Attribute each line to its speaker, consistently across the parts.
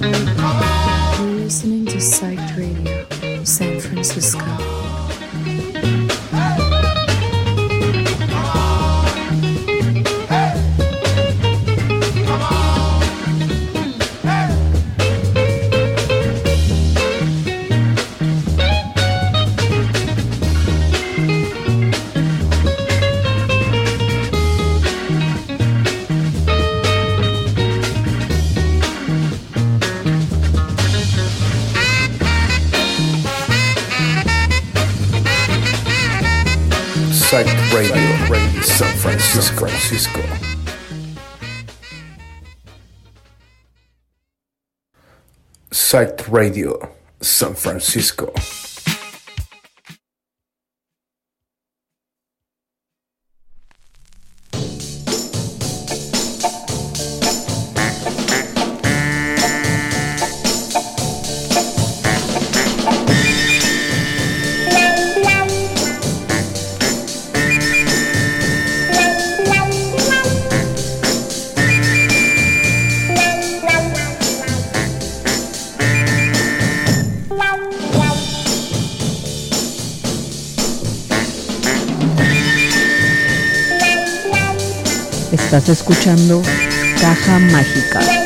Speaker 1: You're listening to Psych Radio, San Francisco. Site Radio San Francisco.
Speaker 2: Estás escuchando Caja Mágica.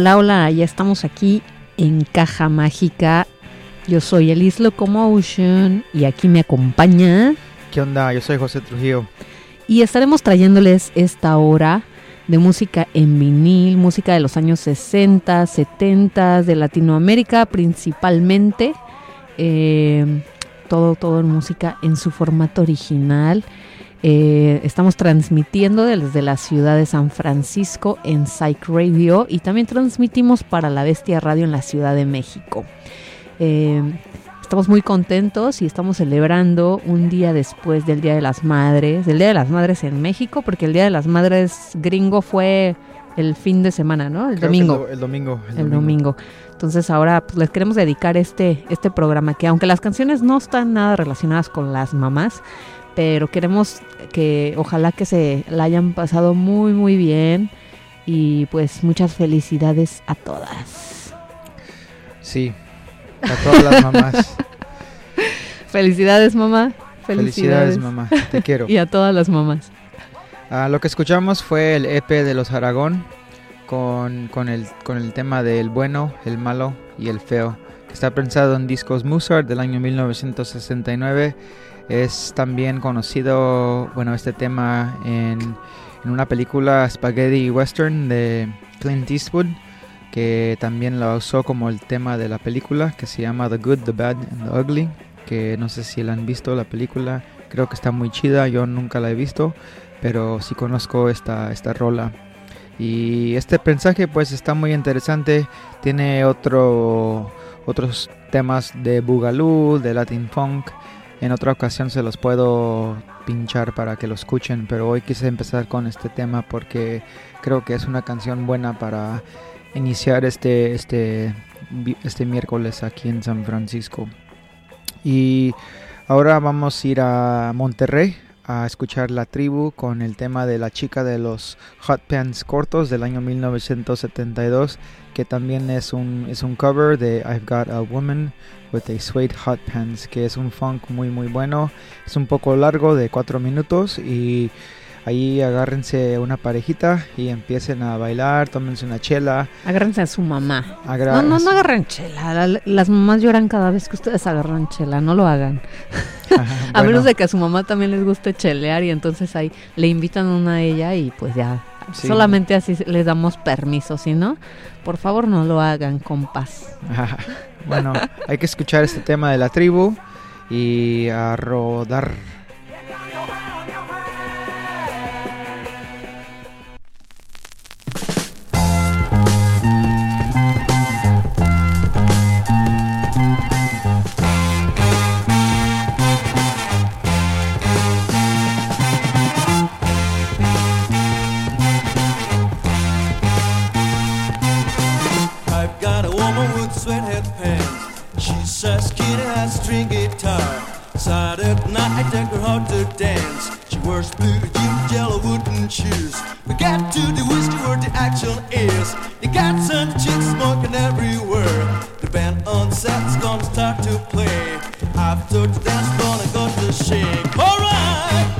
Speaker 2: Hola, hola, ya estamos aquí en Caja Mágica. Yo soy Elis Locomotion y aquí me acompaña.
Speaker 3: ¿Qué onda? Yo soy José Trujillo.
Speaker 2: Y estaremos trayéndoles esta hora de música en vinil, música de los años 60, 70, de Latinoamérica principalmente. Eh, todo, todo en música en su formato original. Eh, estamos transmitiendo desde la ciudad de San Francisco en Psych Radio y también transmitimos para la Bestia Radio en la Ciudad de México. Eh, estamos muy contentos y estamos celebrando un día después del Día de las Madres, el Día de las Madres en México, porque el Día de las Madres gringo fue el fin de semana, ¿no?
Speaker 3: El domingo. El, domingo.
Speaker 2: El, domingo. Entonces ahora pues, les queremos dedicar este, este programa que aunque las canciones no están nada relacionadas con las mamás, pero queremos que ojalá que se la hayan pasado muy muy bien y pues muchas felicidades a todas.
Speaker 3: Sí, a todas las mamás.
Speaker 2: felicidades mamá.
Speaker 3: Felicidades. mamá, te quiero.
Speaker 2: y a todas las mamás.
Speaker 3: Ah, lo que escuchamos fue el EP de los Aragón, con, con, el, con el tema del bueno, el malo y el feo, que está pensado en discos Mozart del año 1969. Es también conocido, bueno, este tema en, una película Spaghetti Western de Clint Eastwood, que también lo usó como el tema de la película, que se llama The Good, The Bad and The Ugly, que no sé si la han visto la película, creo que está muy chida, yo nunca la he visto, pero sí conozco esta, esta rola. Y este mensaje pues está muy interesante, tiene otro, otros temas de Boogaloo, de Latin Funk. En otra ocasión se los puedo pinchar para que lo escuchen, pero hoy quise empezar con este tema porque creo que es una canción buena para iniciar este, este, este miércoles aquí en San Francisco. Y ahora vamos a ir a Monterrey a escuchar La Tribu con el tema de la chica de los hot pants cortos del año 1972, que también es un, es un cover de I've Got a Woman with a Suede Hot Pants, que es un funk muy muy bueno. Es un poco largo, de 4 minutos y ahí agárrense una parejita y empiecen a bailar, tómense una chela.
Speaker 2: Agárrense a su mamá.
Speaker 3: Agra-
Speaker 2: No, no, no agarren chela. La- Las mamás lloran cada vez que ustedes agarran chela. No lo hagan. A
Speaker 3: Bueno,
Speaker 2: menos de que a su mamá también les guste chelear y entonces ahí le invitan una a ella y pues ya.
Speaker 3: Sí.
Speaker 2: Solamente así les damos permiso. Si no, por favor no lo hagan, compas.
Speaker 3: bueno, hay que escuchar este tema de la tribu y a rodar.
Speaker 4: Has string guitar. Saturday night I take her out to dance. She wears blue jeans, yellow wooden shoes. We got to the whiskey where the action is. The got some chicks smoking everywhere. The band on set's gonna start to play. After the dance, gonna go to shake. Alright!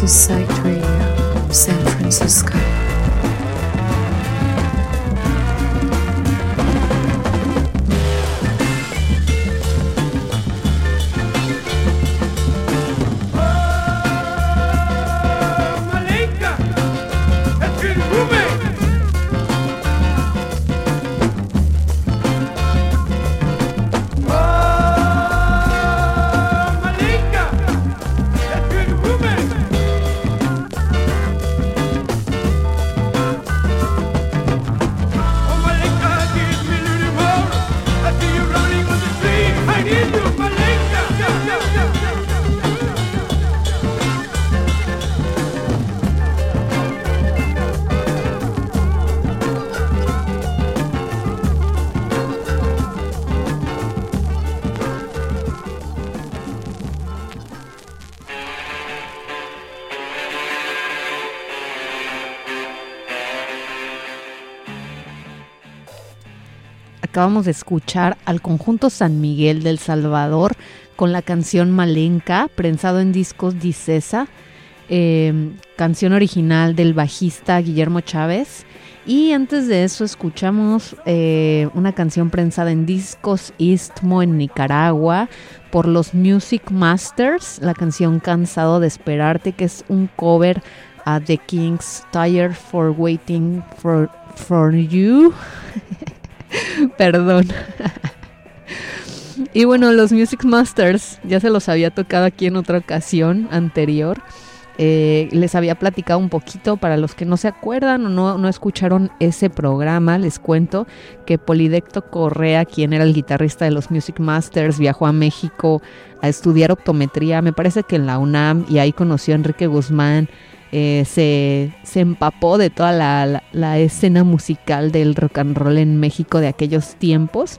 Speaker 4: To
Speaker 5: Psych
Speaker 2: Acabamos de escuchar al conjunto San Miguel del Salvador con la canción Malenca, prensado en discos Dicesa, eh, canción original del bajista Guillermo Chávez. Y antes de eso escuchamos eh, una canción prensada en discos Istmo en Nicaragua por los Music Masters, la canción Cansado de Esperarte, que es un cover a The Kings Tired for Waiting for, for You. Perdón. y bueno, los Music Masters ya se los había tocado aquí en otra ocasión anterior. Eh, les había platicado un poquito para los que no se acuerdan o no, no escucharon ese programa, les cuento que Polidecto Correa, quien era el guitarrista de los Music Masters, viajó a México a estudiar optometría, me parece que en la UNAM, y ahí conoció a Enrique Guzmán, eh, se, se empapó de toda la, la- la escena musical del rock and roll en México de aquellos tiempos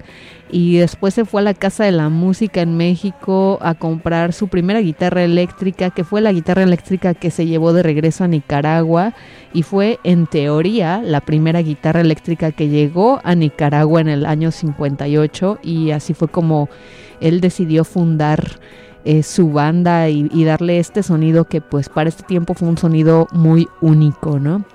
Speaker 2: y después se fue a la Casa de la Música en México a comprar su primera guitarra eléctrica, que fue la guitarra eléctrica que se llevó de regreso a Nicaragua y fue en teoría la primera guitarra eléctrica que llegó a Nicaragua en el año 58 y así fue como él decidió fundar eh, su banda y, y darle este sonido que pues para este tiempo fue un sonido muy único, ¿no?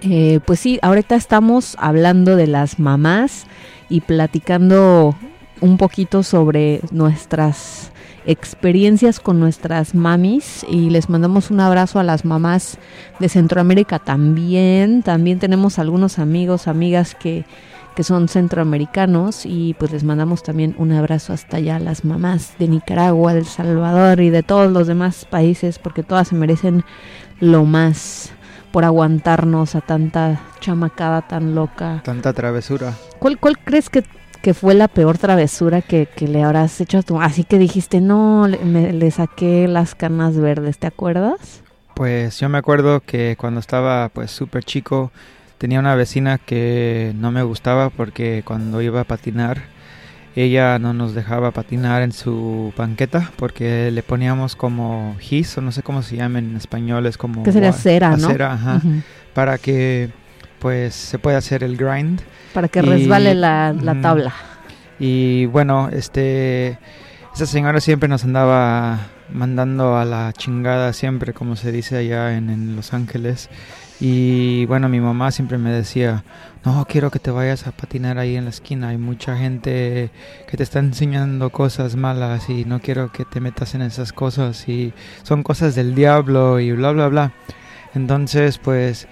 Speaker 2: Eh, pues sí, ahorita estamos hablando de las mamás y platicando un poquito sobre nuestras experiencias con nuestras mamis. Y les mandamos un abrazo a las mamás de Centroamérica también. También tenemos algunos amigos, amigas que, que son centroamericanos. Y pues les mandamos también un abrazo hasta allá a las mamás de Nicaragua, del Salvador y de todos los demás países porque todas se merecen lo más por aguantarnos a tanta chamacada tan loca.
Speaker 3: Tanta travesura.
Speaker 2: ¿Cuál, cuál crees que, que fue la peor travesura que, que le habrás hecho a tu Así que dijiste, no, le, me- le saqué las canas verdes, ¿te acuerdas?
Speaker 3: Pues yo me acuerdo que cuando estaba pues súper chico tenía una vecina que no me gustaba porque cuando iba a patinar ella no nos dejaba patinar en su banqueta porque le poníamos como gis o no sé cómo se llama en español es como
Speaker 2: Que sería cera, ¿no?
Speaker 3: cera, ajá, para que pues se pueda hacer el grind
Speaker 2: Para que
Speaker 3: Y-
Speaker 2: resbale la, la tabla.
Speaker 3: Y bueno, este, esa señora siempre nos andaba mandando a la chingada siempre, como se dice allá en, en Los Ángeles. Y bueno, mi mamá siempre me decía, no, quiero que te vayas a patinar ahí en la esquina. Hay mucha gente que te está enseñando cosas malas y no quiero que te metas en esas cosas y son cosas del diablo y bla, bla, bla. Entonces, pues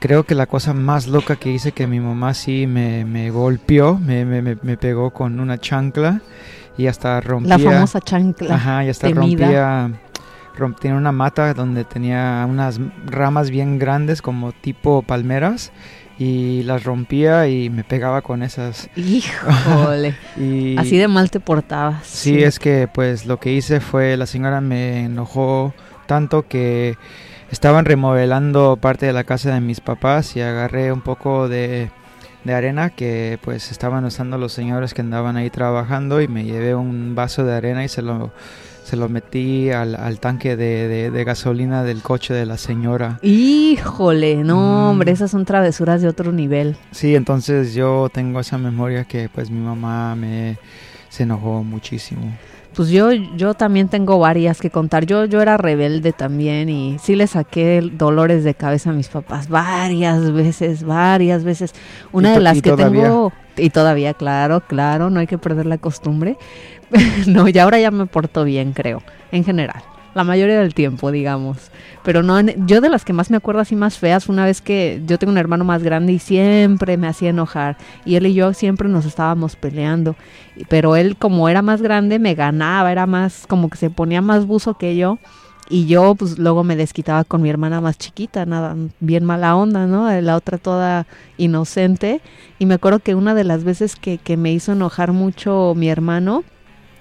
Speaker 3: creo que la cosa más loca que hice que mi mamá sí me, me golpeó, me, me, me- pegó con una chancla y hasta rompía.
Speaker 2: La famosa chancla.
Speaker 3: Ajá, y hasta
Speaker 2: temida.
Speaker 3: rompía. romp- tenía una mata donde tenía unas ramas bien grandes, como tipo palmeras, y las rompía y me pegaba con esas.
Speaker 2: Híjole.
Speaker 3: Y
Speaker 2: Así de mal te portabas.
Speaker 3: Sí, es que pues lo que hice fue la señora me enojó tanto que estaban remodelando parte de la casa de mis papás y agarré un poco de, de arena que pues estaban usando los señores que andaban ahí trabajando y me llevé un vaso de arena y se lo, se lo metí al, al tanque de, de- de gasolina del coche de la señora.
Speaker 2: Híjole, no,
Speaker 3: Mm.
Speaker 2: hombre, esas son travesuras de otro nivel.
Speaker 3: Sí, entonces yo tengo esa memoria que pues mi mamá me se enojó muchísimo.
Speaker 2: Pues yo, yo también tengo varias que contar. Yo, yo era rebelde también y sí le saqué dolores de cabeza a mis papás varias veces, varias veces. Una de las que
Speaker 3: todavía.
Speaker 2: tengo, y todavía, claro, claro, no hay que perder la costumbre. no, y ahora ya me porto bien, creo, en general. La mayoría del tiempo, digamos. Pero no, yo de las que más me acuerdo así más feas, una vez que yo tengo un hermano más grande y siempre me hacía enojar. Y él y yo siempre nos estábamos peleando. Pero él, como era más grande, me ganaba, era más, como que se ponía más buzo que yo. Y yo, pues luego me desquitaba con mi hermana más chiquita, nada, bien mala onda, ¿no? La otra toda inocente. Y me acuerdo que una de las veces que, que me hizo enojar mucho mi hermano,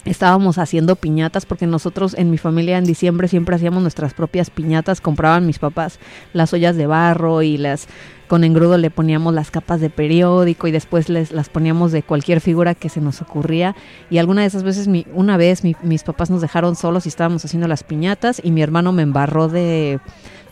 Speaker 2: estábamos haciendo piñatas porque nosotros en mi familia en diciembre siempre hacíamos nuestras propias piñatas, compraban mis papás las ollas de barro y las con engrudo le poníamos las capas de periódico y después les las poníamos de cualquier figura que se nos ocurría. Y alguna de esas veces mi, una vez mi- mis papás nos dejaron solos y estábamos haciendo las piñatas y mi hermano me embarró de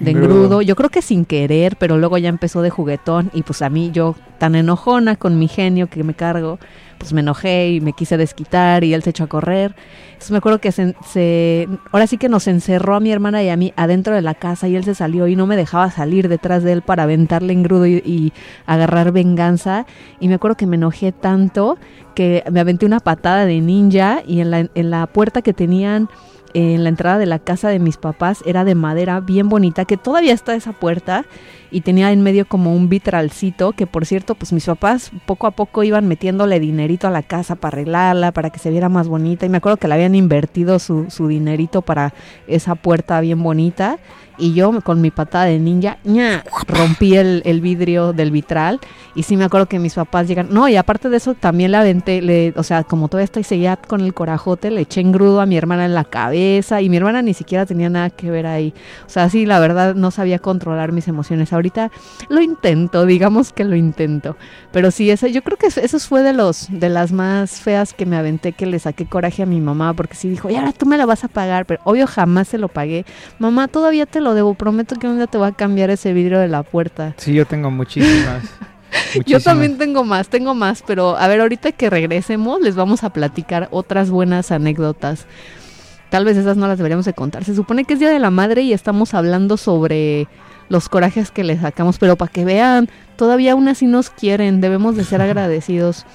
Speaker 2: de
Speaker 3: Engrudo.
Speaker 2: yo creo que sin querer, pero luego ya empezó de juguetón y pues a mí yo tan enojona con mi genio que me cargo, pues me enojé y me quise desquitar y él se echó a correr. Entonces me acuerdo que se, se- ahora sí que nos encerró a mi hermana y a mí adentro de la casa y él se salió y no me dejaba salir detrás de él para aventarle engrudo y, y agarrar venganza. Y me acuerdo que me enojé tanto que me aventé una patada de ninja y en la, en la puerta que tenían en la entrada de la casa de mis papás era de madera bien bonita, que todavía está esa puerta y tenía en medio como un vitralcito, que por cierto, pues mis papás poco a poco iban metiéndole dinerito a la casa para arreglarla, para que se viera más bonita y me acuerdo que le habían invertido su, su dinerito para esa puerta bien bonita y yo con mi patada de ninja ¡ña! rompí el, vidrio del vitral y sí me acuerdo que mis papás llegan, no, y aparte de eso también le aventé, le, o sea, como todavía estoy seguida con el corajote, le eché engrudo a mi hermana en la cabeza y mi hermana ni siquiera tenía nada que ver ahí. O sea, sí, la verdad no sabía controlar mis emociones. Ahorita lo intento, digamos que lo intento. Pero sí, eso, yo creo que eso fue de los de las más feas que me aventé, que le saqué coraje a mi mamá, porque sí dijo, y ahora tú me la vas a pagar, pero obvio jamás se lo pagué. Mamá, todavía te lo debo, prometo que un día te voy a cambiar ese vidrio de la puerta.
Speaker 3: Sí, yo tengo muchísimas.
Speaker 2: Yo
Speaker 3: muchísimas.
Speaker 2: también tengo más, tengo más, pero a ver, ahorita que regresemos les vamos a platicar otras buenas anécdotas. Tal vez esas no las deberíamos de contar. Se supone que es Día de la Madre y estamos hablando sobre los corajes que les sacamos, pero para que vean, todavía aún así nos quieren, debemos de ser agradecidos.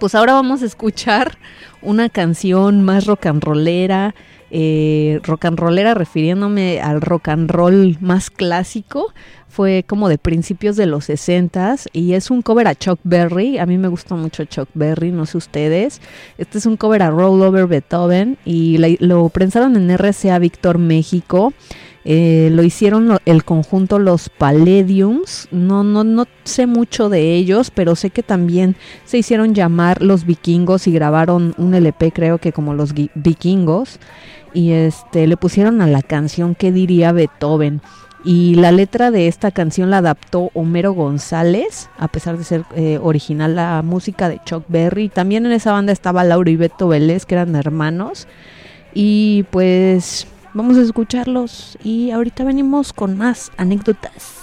Speaker 2: Pues ahora vamos a escuchar una canción más rock and rollera, eh, rock and rollera refiriéndome al rock and roll más clásico, fue como de principios de los 60 y es un cover a Chuck Berry, a mí me gusta mucho Chuck Berry, no sé ustedes, este es un cover a Roll Over Beethoven y lo prensaron en RCA Víctor México. Eh, lo hicieron el conjunto Los Palladiums. No, no, no sé mucho de ellos, pero sé que también se hicieron llamar Los Vikingos y grabaron un LP, creo que como Los Vikingos. Y este le pusieron a la canción ¿Qué diría Beethoven? Y la letra de esta canción la adaptó Homero González, a pesar de ser eh, original la música de Chuck Berry. También en esa banda estaba Laura y Beto Vélez, que eran hermanos. Y pues vamos a escucharlos y ahorita venimos con más anécdotas.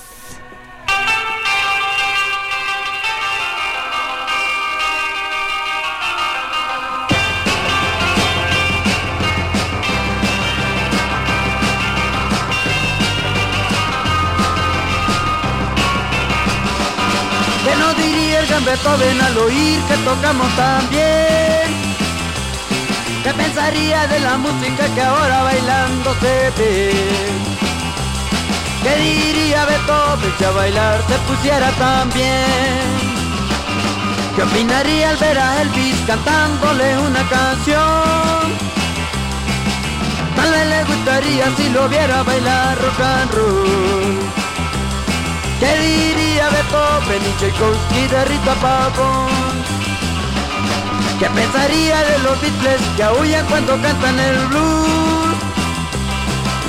Speaker 6: ¿Qué nos diría el Beethoven al oír que tocamos tan bien? ¿Qué pensaría de la música que ahora bailando se ve? ¿Qué diría Beethoven si a bailar se pusiera tan bien? ¿Qué opinaría al ver a Elvis cantándole una canción? Tal vez le gustaría si lo viera bailar rock and roll. ¿Qué diría Beethoven y Tchaikovsky de Rita Pavón? ¿Qué pensaría de los Beatles que aullan cuando cantan el blues?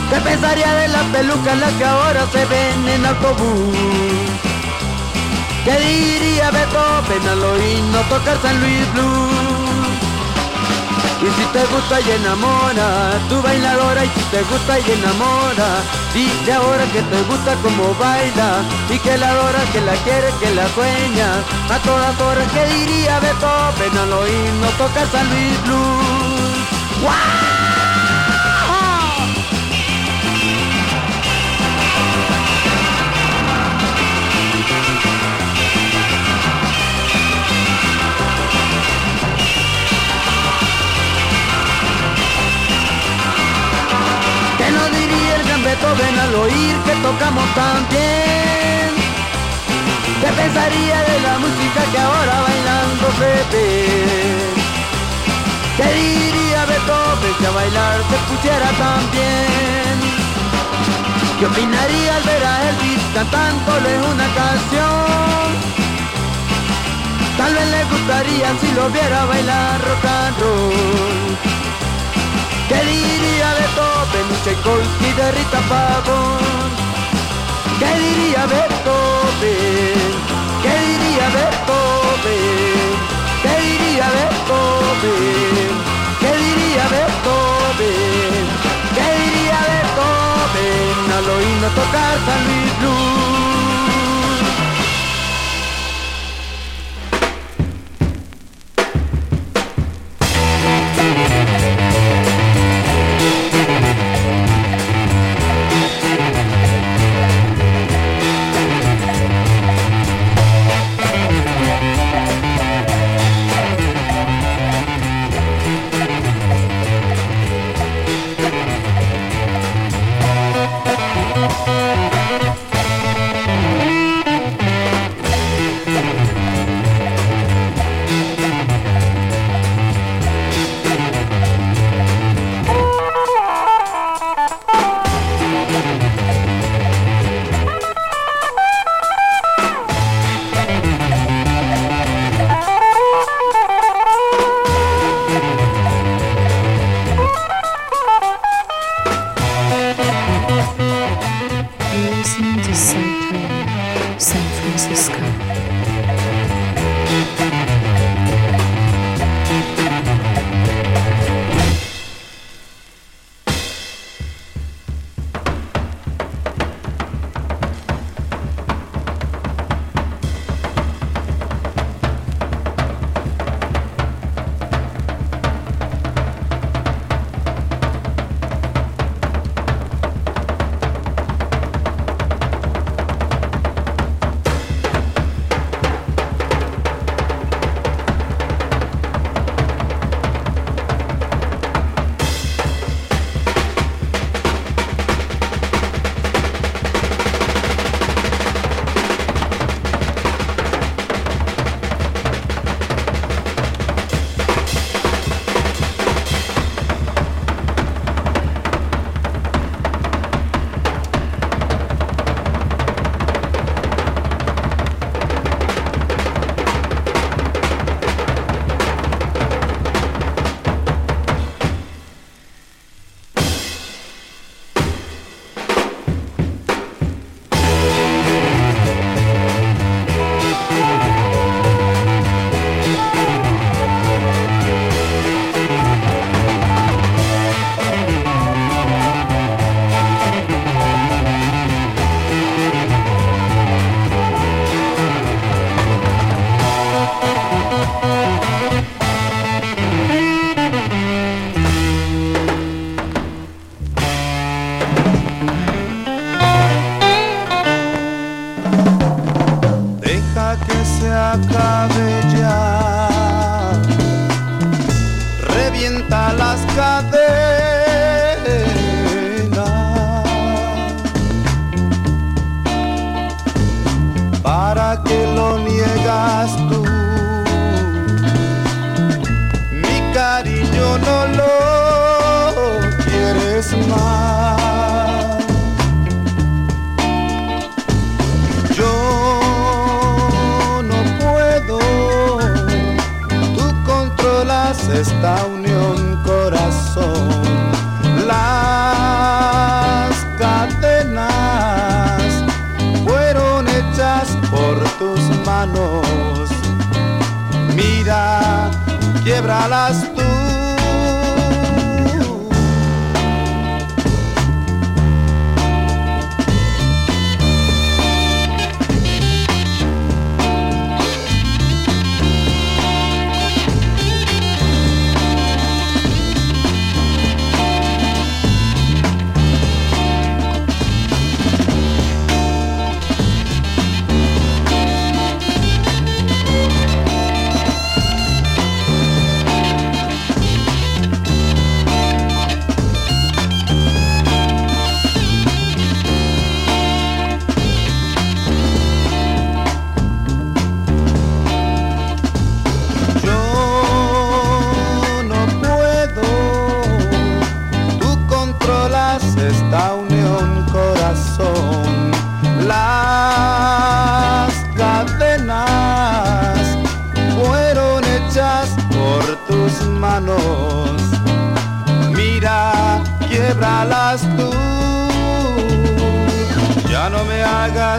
Speaker 6: ¿Qué pensaría de las pelucas las que ahora se ven en autobús? ¿Qué diría Beethoven al oír no tocar San Luis Blues? Y si te gusta y enamora, tu bailadora y si te gusta y enamora, dile ahora que te gusta como baila y que la adora, que la quiere, que la sueña. A todas horas que diría Beethoven al oír no tocar San Luis Blues. ¿Qué Beethoven al oír que tocamos tan bien? ¿Qué pensaría de la música que ahora bailando se? ¿Qué diría Beethoven si a bailar se pusiera tan bien? ¿Qué opinaría al ver a Elvis cantándole una canción? Tal vez le gustaría si lo viera bailar rock and roll. ¿Qué diría Beethoven, Tchaikovsky de Rita Pavón? ¿Qué diría Beethoven? ¿Qué diría Beethoven? ¿Qué diría Beethoven? ¿Qué diría Beethoven? ¿Qué diría Beethoven al oírnos tocar San Luis?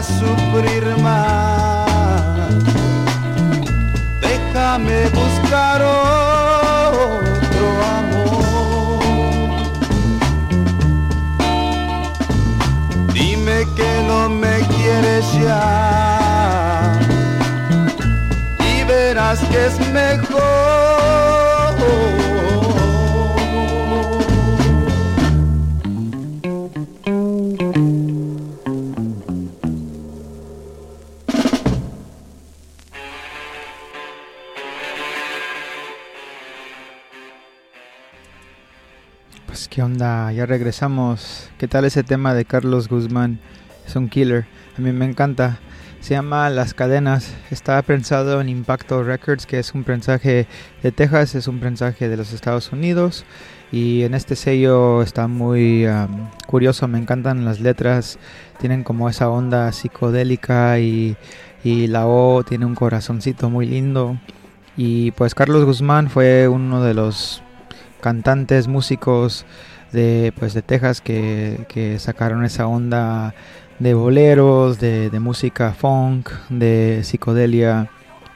Speaker 7: Sufrir más. Déjame buscar otro amor. Dime que no me quieres ya y verás que es mejor.
Speaker 3: Ya regresamos. ¿Qué tal ese tema de Carlos Guzmán? Es un killer, a mí me encanta. Se llama Las Cadenas. Está pensado en Impacto Records, que es un prensaje de Texas, es un prensaje de los Estados Unidos. Y en este sello está muy curioso, me encantan las letras, tienen como esa onda psicodélica y, y la O tiene un corazoncito muy lindo. Y pues Carlos Guzmán fue uno de los cantantes, músicos de pues de Texas que, que sacaron esa onda de boleros, de, de música funk, de psicodelia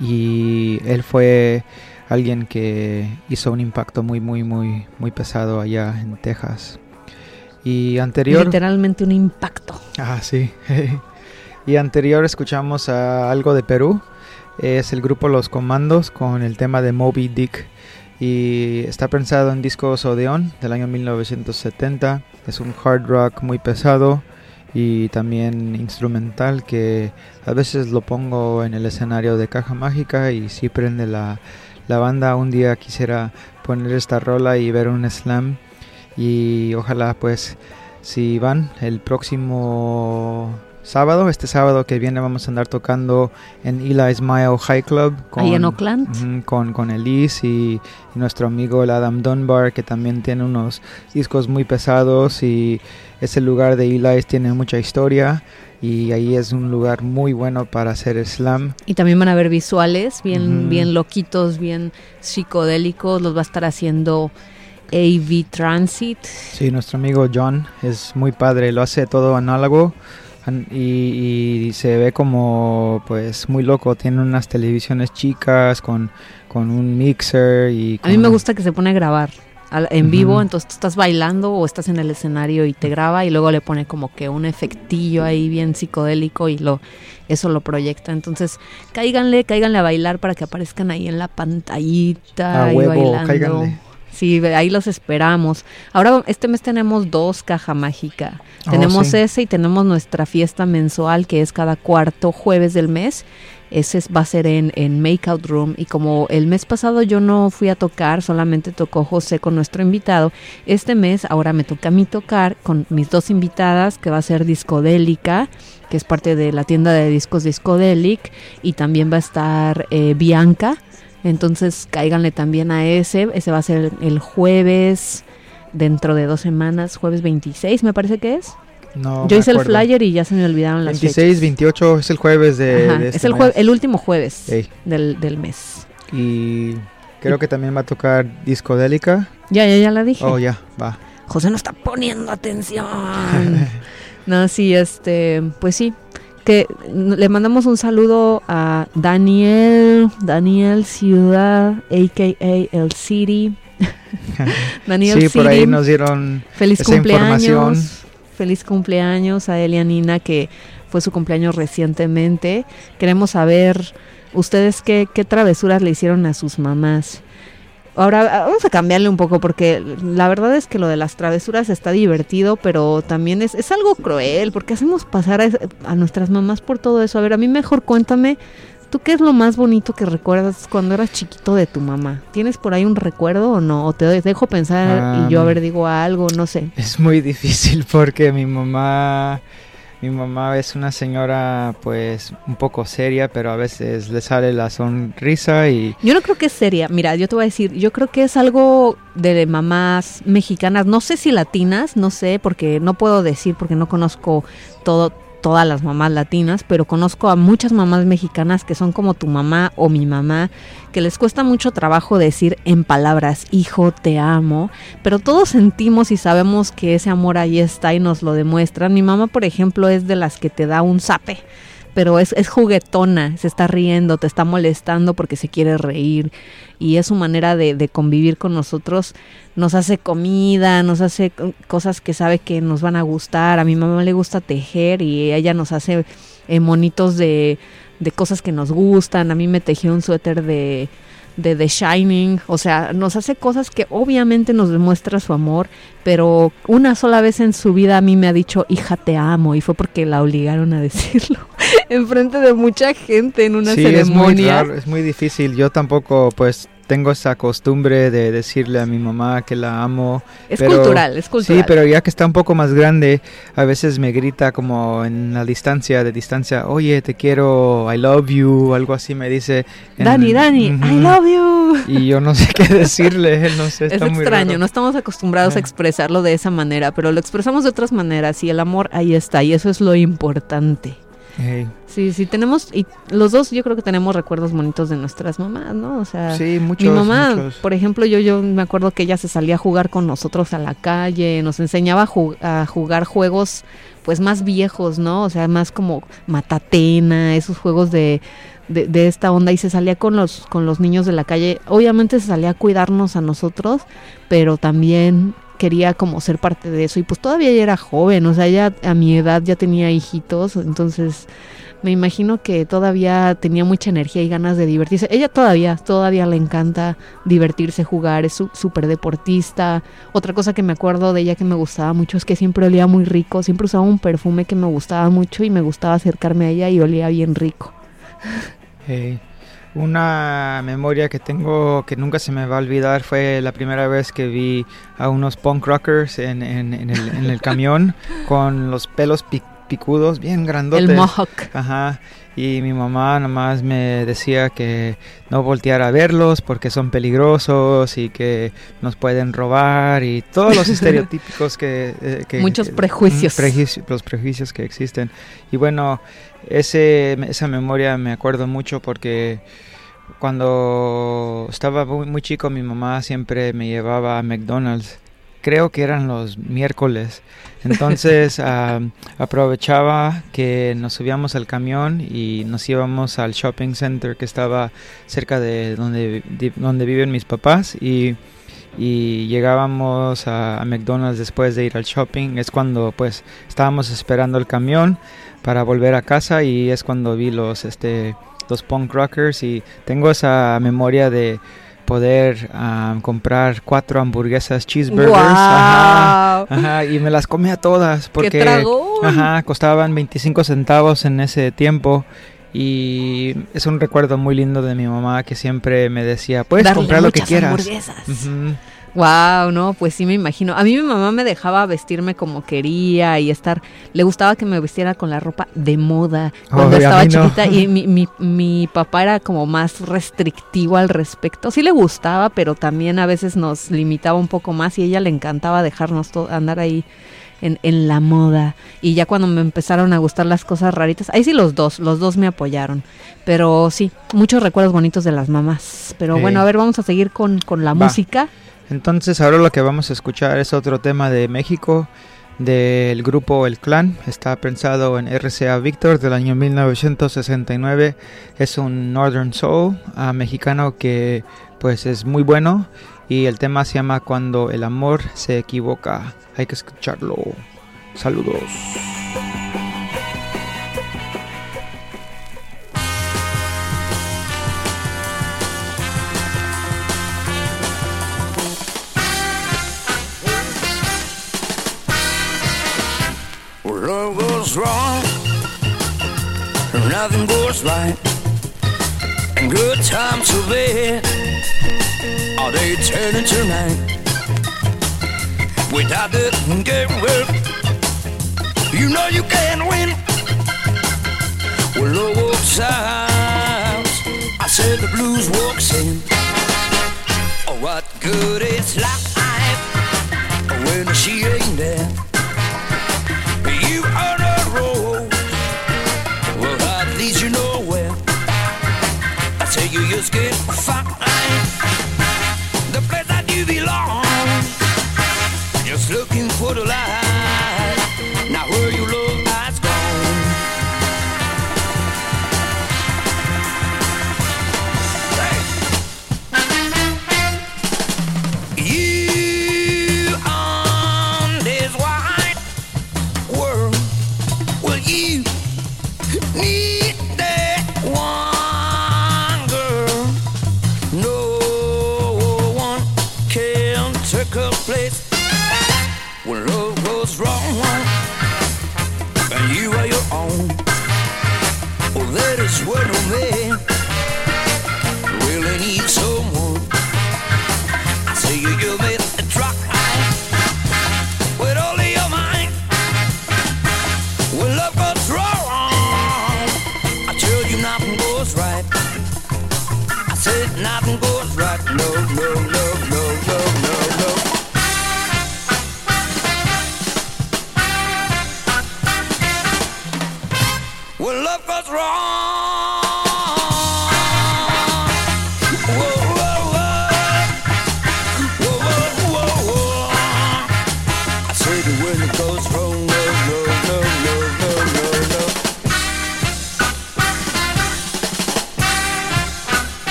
Speaker 3: y él fue alguien que hizo un impacto muy muy muy muy pesado allá en Texas. Y anterior
Speaker 2: Literalmente un impacto.
Speaker 3: Ah, sí. y anterior escuchamos a algo de Perú. Es el grupo Los Comandos con el tema de Moby Dick. Y está pensado en discos Odeon del año 1970. Es un hard rock muy pesado y también instrumental que a veces lo pongo en el escenario de Caja Mágica y si prende la, la banda. Un día quisiera poner esta rola y ver un slam y ojalá pues si van el próximo sábado, este sábado que viene vamos a andar tocando en Eli Smile High Club
Speaker 2: Ahí en Oakland.
Speaker 3: con, con Elise y, y nuestro amigo el Adam Dunbar que también tiene unos discos muy pesados y ese lugar de Eli tiene mucha historia y ahí es un lugar muy bueno para hacer slam.
Speaker 2: Y también van a ver visuales bien, bien loquitos, bien psicodélicos. Los va a estar haciendo AV Transit.
Speaker 3: Sí, nuestro amigo John es muy padre, lo hace todo análogo an- y, y se ve como pues muy loco, tiene unas televisiones chicas con, con un mixer y...
Speaker 2: A mí me gusta que se pone a grabar al- en vivo, entonces tú estás bailando o estás en el escenario y te graba y luego le pone como que un efectillo ahí bien psicodélico y lo eso lo proyecta. Entonces, cáiganle, cáiganle a bailar para que aparezcan ahí en la pantallita
Speaker 3: A huevo,
Speaker 2: bailando.
Speaker 3: cáiganle.
Speaker 2: Sí, ahí los esperamos. Ahora este mes tenemos dos caja mágica.
Speaker 3: Oh,
Speaker 2: tenemos
Speaker 3: sí.
Speaker 2: ese y tenemos nuestra fiesta mensual que es cada cuarto jueves del mes. Ese es- va a ser en, en Makeout Room. Y como el mes pasado yo no fui a tocar, solamente tocó José con nuestro invitado. Este mes ahora me toca a mí tocar con mis dos invitadas, que va a ser Discodélica, que es parte de la tienda de discos Discodelic. Y también va a estar eh, Bianca. Entonces cáiganle también a ese. Ese va a ser el jueves dentro de dos semanas, jueves 26 me parece que es.
Speaker 3: No
Speaker 2: Yo hice el flyer y ya se me olvidaron las
Speaker 3: 26,
Speaker 2: fechas.
Speaker 3: 28 es el jueves de,
Speaker 2: Ajá,
Speaker 3: de
Speaker 2: es
Speaker 3: este
Speaker 2: el,
Speaker 3: mes.
Speaker 2: jue- el último jueves
Speaker 3: Ey,
Speaker 2: del, del mes.
Speaker 3: y creo que también va a tocar Discodélica.
Speaker 2: Ya, ya, ya la dije.
Speaker 3: Oh, ya, va.
Speaker 2: José no está poniendo atención. no, sí, este, pues sí. Que le mandamos un saludo a Daniel, Daniel Ciudad, a.k.a. El City. Daniel
Speaker 3: sí, por ahí nos dieron
Speaker 2: Feliz
Speaker 3: esa información.
Speaker 2: cumpleaños. Feliz cumpleaños a Elianina que fue su cumpleaños recientemente. Queremos saber ustedes qué, qué travesuras le hicieron a sus mamás. Ahora vamos a cambiarle un poco porque la verdad es que lo de las travesuras está divertido, pero también es, es algo cruel porque hacemos pasar a, a nuestras mamás por todo eso. A ver, a mí mejor cuéntame, ¿tú qué es lo más bonito que recuerdas cuando eras chiquito de tu mamá? ¿Tienes por ahí un recuerdo o no? ¿O te dejo pensar y yo a ver digo algo? No sé.
Speaker 3: Es muy difícil porque mi mamá Mi mamá es una señora pues un poco seria, pero a veces le sale la sonrisa y
Speaker 2: Yo no creo que es seria. Mira, yo te voy a decir, yo creo que es algo de mamás mexicanas, no sé si latinas, no sé, porque no puedo decir porque no conozco todo todas las mamás latinas, pero conozco a muchas mamás mexicanas que son como tu mamá o mi mamá, que les cuesta mucho trabajo decir en palabras, hijo, te amo, pero todos sentimos y sabemos que ese amor ahí está y nos lo demuestran. Mi mamá, por ejemplo, es de las que te da un zape pero es, es juguetona, se está riendo, te está molestando porque se quiere reír y es su manera de, de convivir con nosotros. Nos hace comida, nos hace co- cosas que sabe que nos van a gustar. A mi mamá le gusta tejer y ella nos hace eh, monitos de, de cosas que nos gustan. A mí me tejió un suéter de, de The Shining, o sea, nos hace cosas que obviamente nos demuestra su amor, pero una sola vez en su vida a mí me ha dicho, hija, te amo, y fue porque la obligaron a decirlo enfrente de mucha gente en una
Speaker 3: sí, es muy
Speaker 2: ceremonia.
Speaker 3: raro, es muy difícil. Yo tampoco pues tengo esa costumbre de decirle a mi mamá que la amo.
Speaker 2: Es
Speaker 3: pero-
Speaker 2: cultural, es cultural.
Speaker 3: Sí, pero ya que está un poco más grande, a veces me grita como en la distancia, de distancia, oye, te quiero, I love you, algo así me dice. en-
Speaker 2: Dani, Dani, I love you.
Speaker 3: Y yo no sé qué decirle, no sé,
Speaker 2: Es
Speaker 3: está muy
Speaker 2: extraño,
Speaker 3: raro.
Speaker 2: no estamos acostumbrados a expresarlo de esa manera, pero lo expresamos de otras maneras y el amor ahí está y eso es lo importante. Sí, sí, tenemos, y los dos yo creo que tenemos recuerdos bonitos de nuestras mamás, ¿no? O sea,
Speaker 3: sí, muchos,
Speaker 2: mi mamá,
Speaker 3: muchos.
Speaker 2: por ejemplo, yo, yo me acuerdo que ella se salía a jugar con nosotros a la calle, nos enseñaba a, ju- a jugar juegos pues más viejos, ¿no? O sea, más como Matatena, esos juegos de, de, de esta onda y se salía con los, con los niños de la calle. Obviamente se salía a cuidarnos a nosotros, pero también quería como ser parte de eso y pues todavía ella era joven, o sea, ella a mi edad ya tenía hijitos, entonces me imagino que todavía tenía mucha energía y ganas de divertirse. Ella todavía, todavía le encanta divertirse, jugar, es súper deportista. Otra cosa que me acuerdo de ella que me gustaba mucho es que siempre olía muy rico, siempre usaba un perfume que me gustaba mucho y me gustaba acercarme a ella y olía bien rico.
Speaker 3: Ey, Una memoria que tengo que nunca se me va a olvidar fue la primera vez que vi a unos punk rockers en, en- en el, en el camión con los pelos pi- picudos, bien grandotes.
Speaker 2: El mohawk.
Speaker 3: Ajá. Y mi mamá nomás me decía que no volteara a verlos porque son peligrosos y que nos pueden robar y todos los estereotípicos que, eh, que-
Speaker 2: Muchos
Speaker 3: que-
Speaker 2: prejuicios.
Speaker 3: mm, los prejuicios que existen. Y bueno, ese, esa memoria me acuerdo mucho porque cuando estaba muy, muy chico mi mamá siempre me llevaba a McDonald's. Creo que eran los miércoles. Entonces aprovechaba que nos subíamos al camión y nos íbamos al shopping center que estaba cerca de donde, donde viven mis papás y, y llegábamos a, a McDonald's después de ir al shopping. Es cuando pues estábamos esperando el camión para volver a casa y es cuando vi los este los punk rockers y tengo esa memoria de poder ah, comprar cuatro hamburguesas cheeseburgers. Ajá,
Speaker 2: ¡Guau!
Speaker 3: ajá, y me las comía todas porque ajá, costaban 25 centavos en ese tiempo. Y es un recuerdo muy lindo de mi mamá que siempre me decía puedes
Speaker 2: Darle
Speaker 3: comprar lo que quieras
Speaker 2: hamburguesas. Wow, no, pues sí me imagino. A mí mi mamá me dejaba vestirme como quería y estar, le gustaba que me vistiera con la ropa de moda cuando estaba
Speaker 3: no.
Speaker 2: chiquita y mi, mi, mi papá era como más restrictivo al respecto. Sí le gustaba, pero también a veces nos limitaba un poco más y a ella le encantaba dejarnos andar ahí en, en la moda. Y ya cuando me empezaron a gustar las cosas raritas, ahí sí los dos, los dos me apoyaron. Pero sí, muchos recuerdos bonitos de las mamás. Pero
Speaker 3: Sí.
Speaker 2: bueno, a ver, vamos a seguir con, con la
Speaker 3: Va.
Speaker 2: música.
Speaker 3: Entonces ahora lo que vamos a escuchar es otro tema de México del grupo El Clan. Está pensado en RCA Victor del año 1969. Es un Northern Soul ah, mexicano que pues es muy bueno y el tema se llama Cuando el amor se equivoca. Hay que escucharlo. Saludos.
Speaker 4: nothing goes right, and good times are there. Are they turning tonight? Without the game,
Speaker 6: you know you can't win. Well, low times, I said the blues walks in. Oh, what good is life?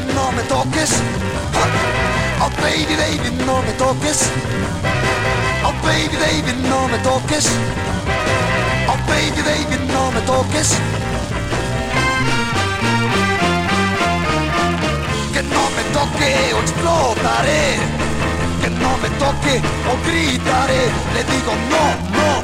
Speaker 7: baby me toques, Oh baby baby me toques, Oh baby baby me toques, Oh baby baby me toques, Que no me toque o explotaré. Que no me toque o gritaré. Le digo no, no.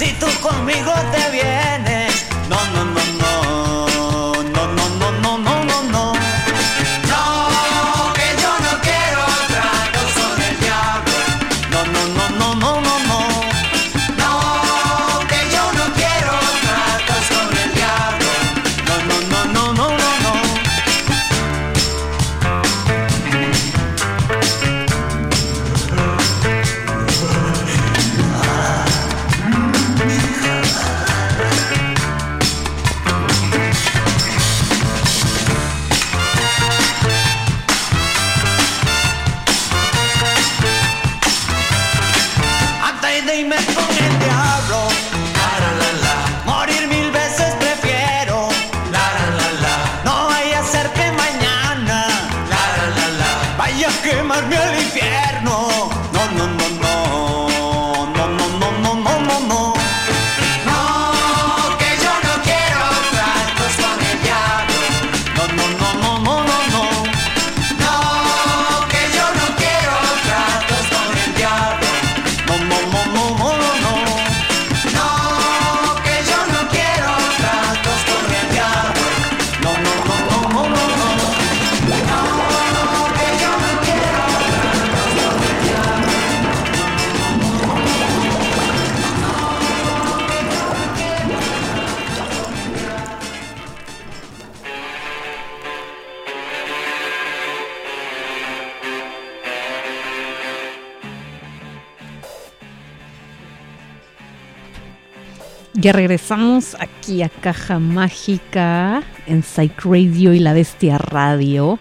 Speaker 8: Si tú conmigo te vienes.
Speaker 2: Ya regresamos aquí a Caja Mágica en Psych Radio y La Bestia Radio.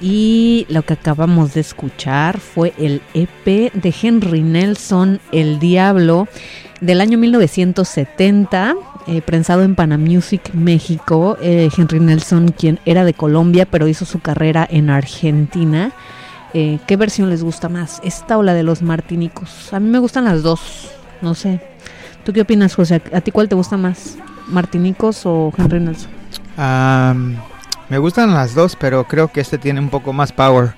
Speaker 2: Y lo que acabamos de escuchar fue el EP de Henry Nelson, El Diablo. del año 1970, eh, prensado en Panamusic, México. Eh, Henry Nelson, quien era de Colombia, pero hizo su carrera en Argentina. Eh, ¿Qué versión les gusta más? ¿Esta o la de los Martinicos? A mí me gustan las dos, no sé. ¿Tú qué opinas, José? ¿A ti cuál te gusta más? ¿Martinicos o Henry Nelson?
Speaker 3: Am, me gustan las dos, pero creo que este tiene un poco más power.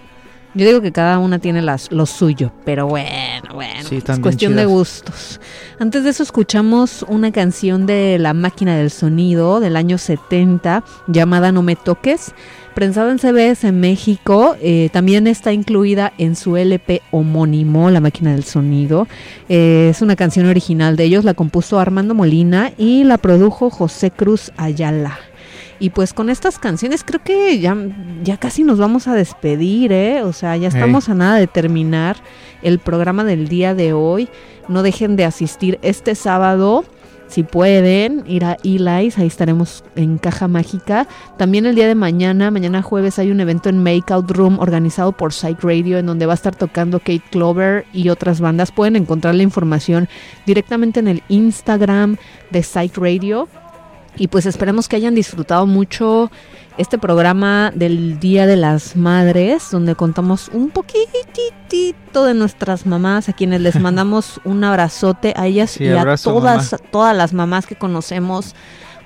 Speaker 2: Yo digo que cada una tiene las, lo suyo, pero bueno, bueno,
Speaker 3: Sí,
Speaker 2: es cuestión de
Speaker 3: chidas.
Speaker 2: gustos. Antes de eso escuchamos una canción de La Máquina del Sonido del año 70 llamada No me toques, prensada en CBS en México, eh, también está incluida en su LP homónimo, La Máquina del Sonido. Eh, es una canción original de ellos, la compuso Armando Molina y la produjo José Cruz Ayala. Y pues con estas canciones creo que ya, ya casi nos vamos a despedir, ¿eh? O sea, ya estamos a nada de terminar el programa del día de hoy. No dejen de asistir este sábado, si pueden, ir a Eli's, ahí estaremos en Caja Mágica. También el día de mañana, mañana jueves, hay un evento en Makeout Room organizado por Psych Radio, en donde va a estar tocando Kate Clover y otras bandas. Pueden encontrar la información directamente en el Instagram de Psych Radio. Y pues esperemos que hayan disfrutado mucho este programa del Día de las Madres, donde contamos un poquitito de nuestras mamás, a quienes les mandamos un abrazote a ellas
Speaker 3: Sí,
Speaker 2: y a todas, todas las mamás que conocemos,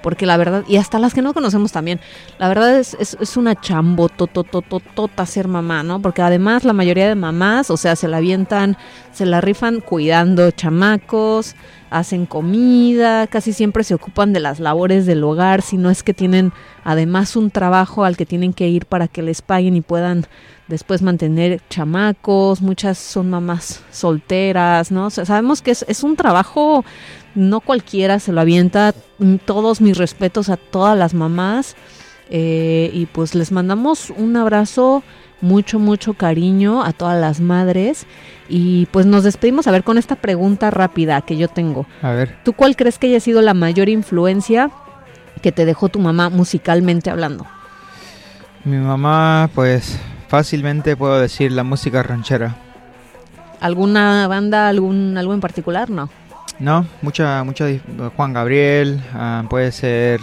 Speaker 2: porque la verdad, y hasta las que no conocemos también, la verdad es, es, una chambototototota ser mamá, ¿no? Porque además la mayoría de mamás, o sea, se la avientan, se la rifan cuidando chamacos, hacen comida, casi siempre se ocupan de las labores del hogar, si no es que tienen además un trabajo al que tienen que ir para que les paguen y puedan después mantener chamacos, muchas son mamás solteras, ¿no? O sea, sabemos que es, es un trabajo, no cualquiera se lo avienta, todos mis respetos a todas las mamás eh, y pues les mandamos un abrazo, mucho, mucho cariño a todas las madres y pues nos despedimos a ver con esta pregunta rápida que yo tengo.
Speaker 3: A ver,
Speaker 2: ¿Tú cuál crees que haya sido la mayor influencia que te dejó tu mamá musicalmente hablando?
Speaker 3: mi mamá, pues fácilmente puedo decir la música ranchera.
Speaker 2: ¿Alguna banda, algún algo en particular? No.
Speaker 3: No, mucha, mucha, Juan Gabriel, ah, puede ser.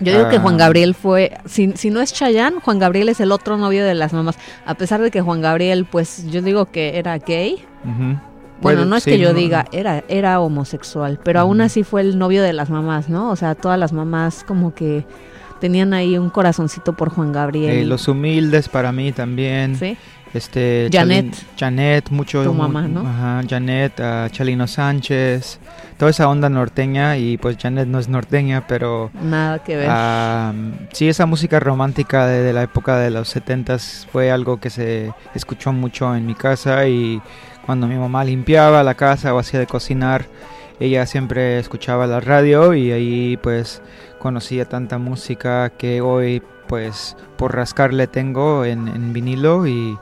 Speaker 2: Yo digo que
Speaker 3: ah,
Speaker 2: Juan Gabriel fue, si, si no es Chayanne, Juan Gabriel es el otro novio de las mamás. A pesar de que Juan Gabriel, pues yo digo que era gay. Bueno, no es
Speaker 3: sí,
Speaker 2: que yo
Speaker 3: no-
Speaker 2: diga, era, era homosexual, pero aún así fue el novio de las mamás, ¿no? O sea, todas las mamás como que tenían ahí un corazoncito por Juan Gabriel.
Speaker 3: eh, los humildes para mí también.
Speaker 2: ¿Sí?
Speaker 3: Este,
Speaker 2: Janet.
Speaker 3: Chalin- Janet, mucho.
Speaker 2: Tu mamá, ¿no?
Speaker 3: Ajá, Janet, ah, Chalino Sánchez, toda esa onda norteña y pues Janet no es norteña, pero
Speaker 2: Nada que ver.
Speaker 3: ah, sí, esa música romántica de, de la época de los 70s fue algo que se escuchó mucho en mi casa y cuando mi mamá limpiaba la casa o hacía de cocinar, ella siempre escuchaba la radio y ahí pues conocía tanta música que hoy pues por rascarle tengo en, en vinilo y...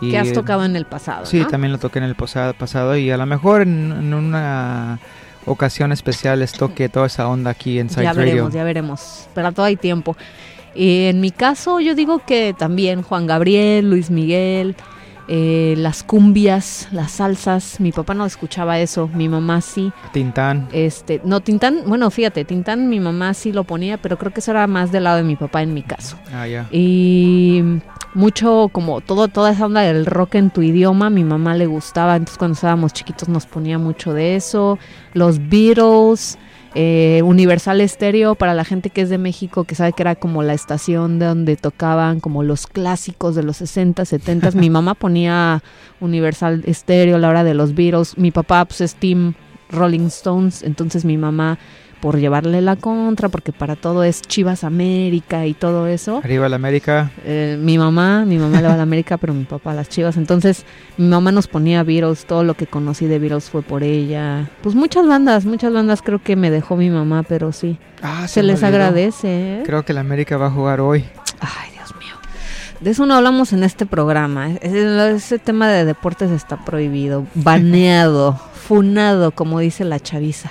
Speaker 3: y
Speaker 2: que has tocado en el pasado,
Speaker 3: Sí,
Speaker 2: ¿no?
Speaker 3: también lo toqué en el posa- pasado y a lo mejor en, en una ocasión especial les toque toda esa onda aquí en Side
Speaker 2: Ya
Speaker 3: Radio.
Speaker 2: veremos, ya veremos. Pero todo hay tiempo. Y en mi caso, yo digo que también Juan Gabriel, Luis Miguel, eh, las cumbias, las salsas. Mi papá no escuchaba eso, mi mamá sí.
Speaker 3: Tintán.
Speaker 2: Este, no, Tintán, bueno, fíjate, Tintán mi mamá sí lo ponía, pero creo que eso era más del lado de mi papá en mi caso.
Speaker 3: Ah, ya.
Speaker 2: Y mucho como todo toda esa onda del rock en tu idioma, mi mamá le gustaba, entonces cuando estábamos chiquitos nos ponía mucho de eso, los Beatles, eh, Universal Stereo para la gente que es de México, que sabe que era como la estación de donde tocaban como los clásicos de los 60, 70, mi mamá ponía Universal Stereo a la hora de los Beatles, mi papá pues es Team Rolling Stones, entonces mi mamá por llevarle la contra, porque para todo es Chivas América y todo eso.
Speaker 3: Arriba la América.
Speaker 2: Eh, mi mamá, mi mamá le va a la América, pero mi papá a las Chivas. Entonces, mi mamá nos ponía Beatles, todo lo que conocí de Beatles fue por ella. Pues muchas bandas, muchas bandas creo que me dejó mi mamá, pero sí.
Speaker 3: Ah,
Speaker 2: se
Speaker 3: me
Speaker 2: les
Speaker 3: olvidó.
Speaker 2: agradece. ¿eh?
Speaker 3: Creo que la América va a jugar hoy.
Speaker 2: Ay, Dios mío. De eso no hablamos en este programa. Ese, ese tema de deportes está prohibido, baneado, funado, como dice la chaviza.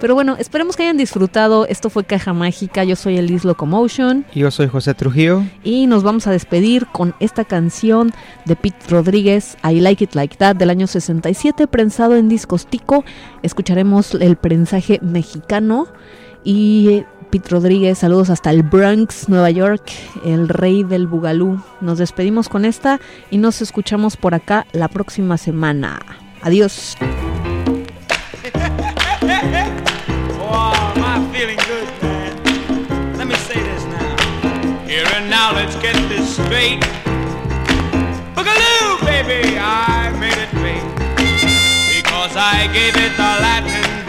Speaker 2: Pero bueno, esperemos que hayan disfrutado. Esto fue Caja Mágica. Yo soy Elis Locomotion.
Speaker 3: Yo soy José Trujillo.
Speaker 2: Y nos vamos a despedir con esta canción de Pete Rodríguez, I Like It Like That, del año 67, prensado en discos Tico. Escucharemos el prensaje mexicano. Y eh, Pete Rodríguez, saludos hasta el Bronx, Nueva York, el rey del Bugalú. Nos despedimos con esta y nos escuchamos por acá la próxima semana. Adiós.
Speaker 9: Good, man? Let me say this now. Here and now, let's get this straight. Boogaloo, baby, I made it great. Because I gave it the Latin